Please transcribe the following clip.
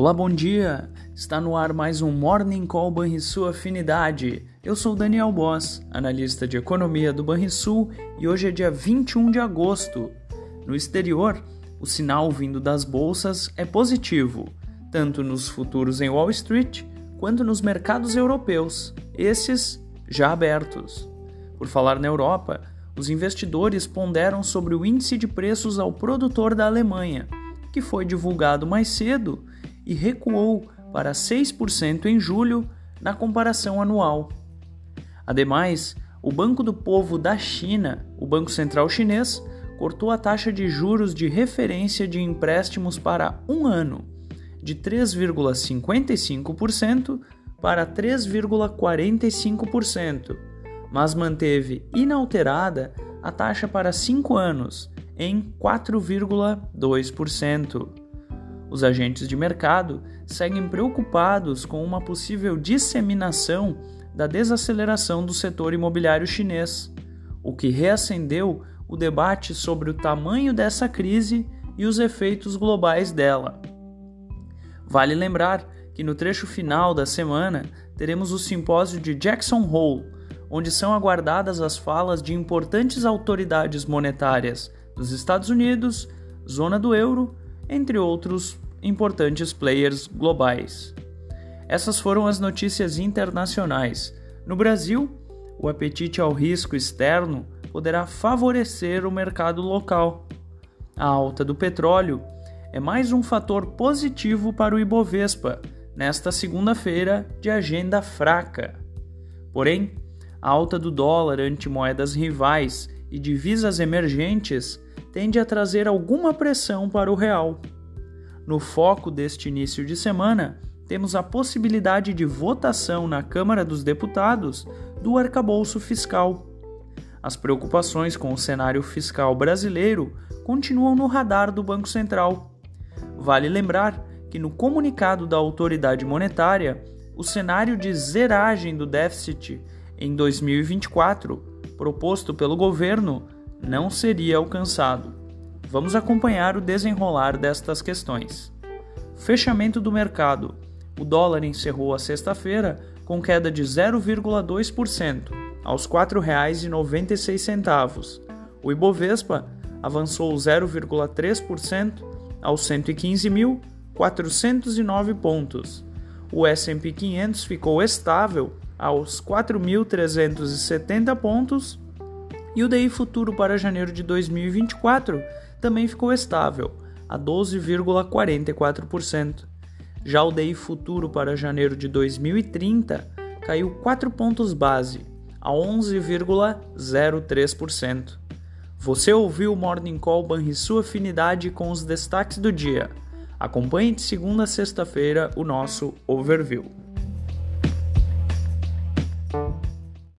Olá, bom dia! Está no ar mais um Morning Call Banrisul Afinidade. Eu sou Daniel Boss, analista de economia do Banrisul e hoje é dia 21 de agosto. No exterior, o sinal vindo das bolsas é positivo, tanto nos futuros em Wall Street quanto nos mercados europeus, esses já abertos. Por falar na Europa, os investidores ponderam sobre o índice de preços ao produtor da Alemanha, que foi divulgado mais cedo e recuou para 6% em julho na comparação anual. Ademais, o Banco do Povo da China, o Banco Central Chinês, cortou a taxa de juros de referência de empréstimos para um ano, de 3,55% para 3,45%, mas manteve inalterada a taxa para cinco anos, em 4,2%. Os agentes de mercado seguem preocupados com uma possível disseminação da desaceleração do setor imobiliário chinês, o que reacendeu o debate sobre o tamanho dessa crise e os efeitos globais dela. Vale lembrar que no trecho final da semana teremos o simpósio de Jackson Hole, onde são aguardadas as falas de importantes autoridades monetárias dos Estados Unidos, zona do euro entre outros importantes players globais. Essas foram as notícias internacionais. No Brasil, o apetite ao risco externo poderá favorecer o mercado local. A alta do petróleo é mais um fator positivo para o Ibovespa nesta segunda-feira de agenda fraca. Porém, a alta do dólar ante moedas rivais e divisas emergentes tende a trazer alguma pressão para o real. No foco deste início de semana, temos a possibilidade de votação na Câmara dos Deputados do arcabouço fiscal. As preocupações com o cenário fiscal brasileiro continuam no radar do Banco Central. Vale lembrar que no comunicado da autoridade monetária, o cenário de zeragem do déficit em 2024, proposto pelo governo, não seria alcançado. Vamos acompanhar o desenrolar destas questões. Fechamento do mercado. O dólar encerrou a sexta-feira com queda de 0,2%, aos R$ 4,96. O Ibovespa avançou 0,3% aos 115.409 pontos. O S&P 500 ficou estável aos 4.370 pontos e o DI futuro para janeiro de 2024 também ficou estável, a 12,44%. Já o DI futuro para janeiro de 2030 caiu 4 pontos base, a 11,03%. Você ouviu o Morning Call Banrisul Afinidade com os destaques do dia. Acompanhe de segunda a sexta-feira o nosso overview.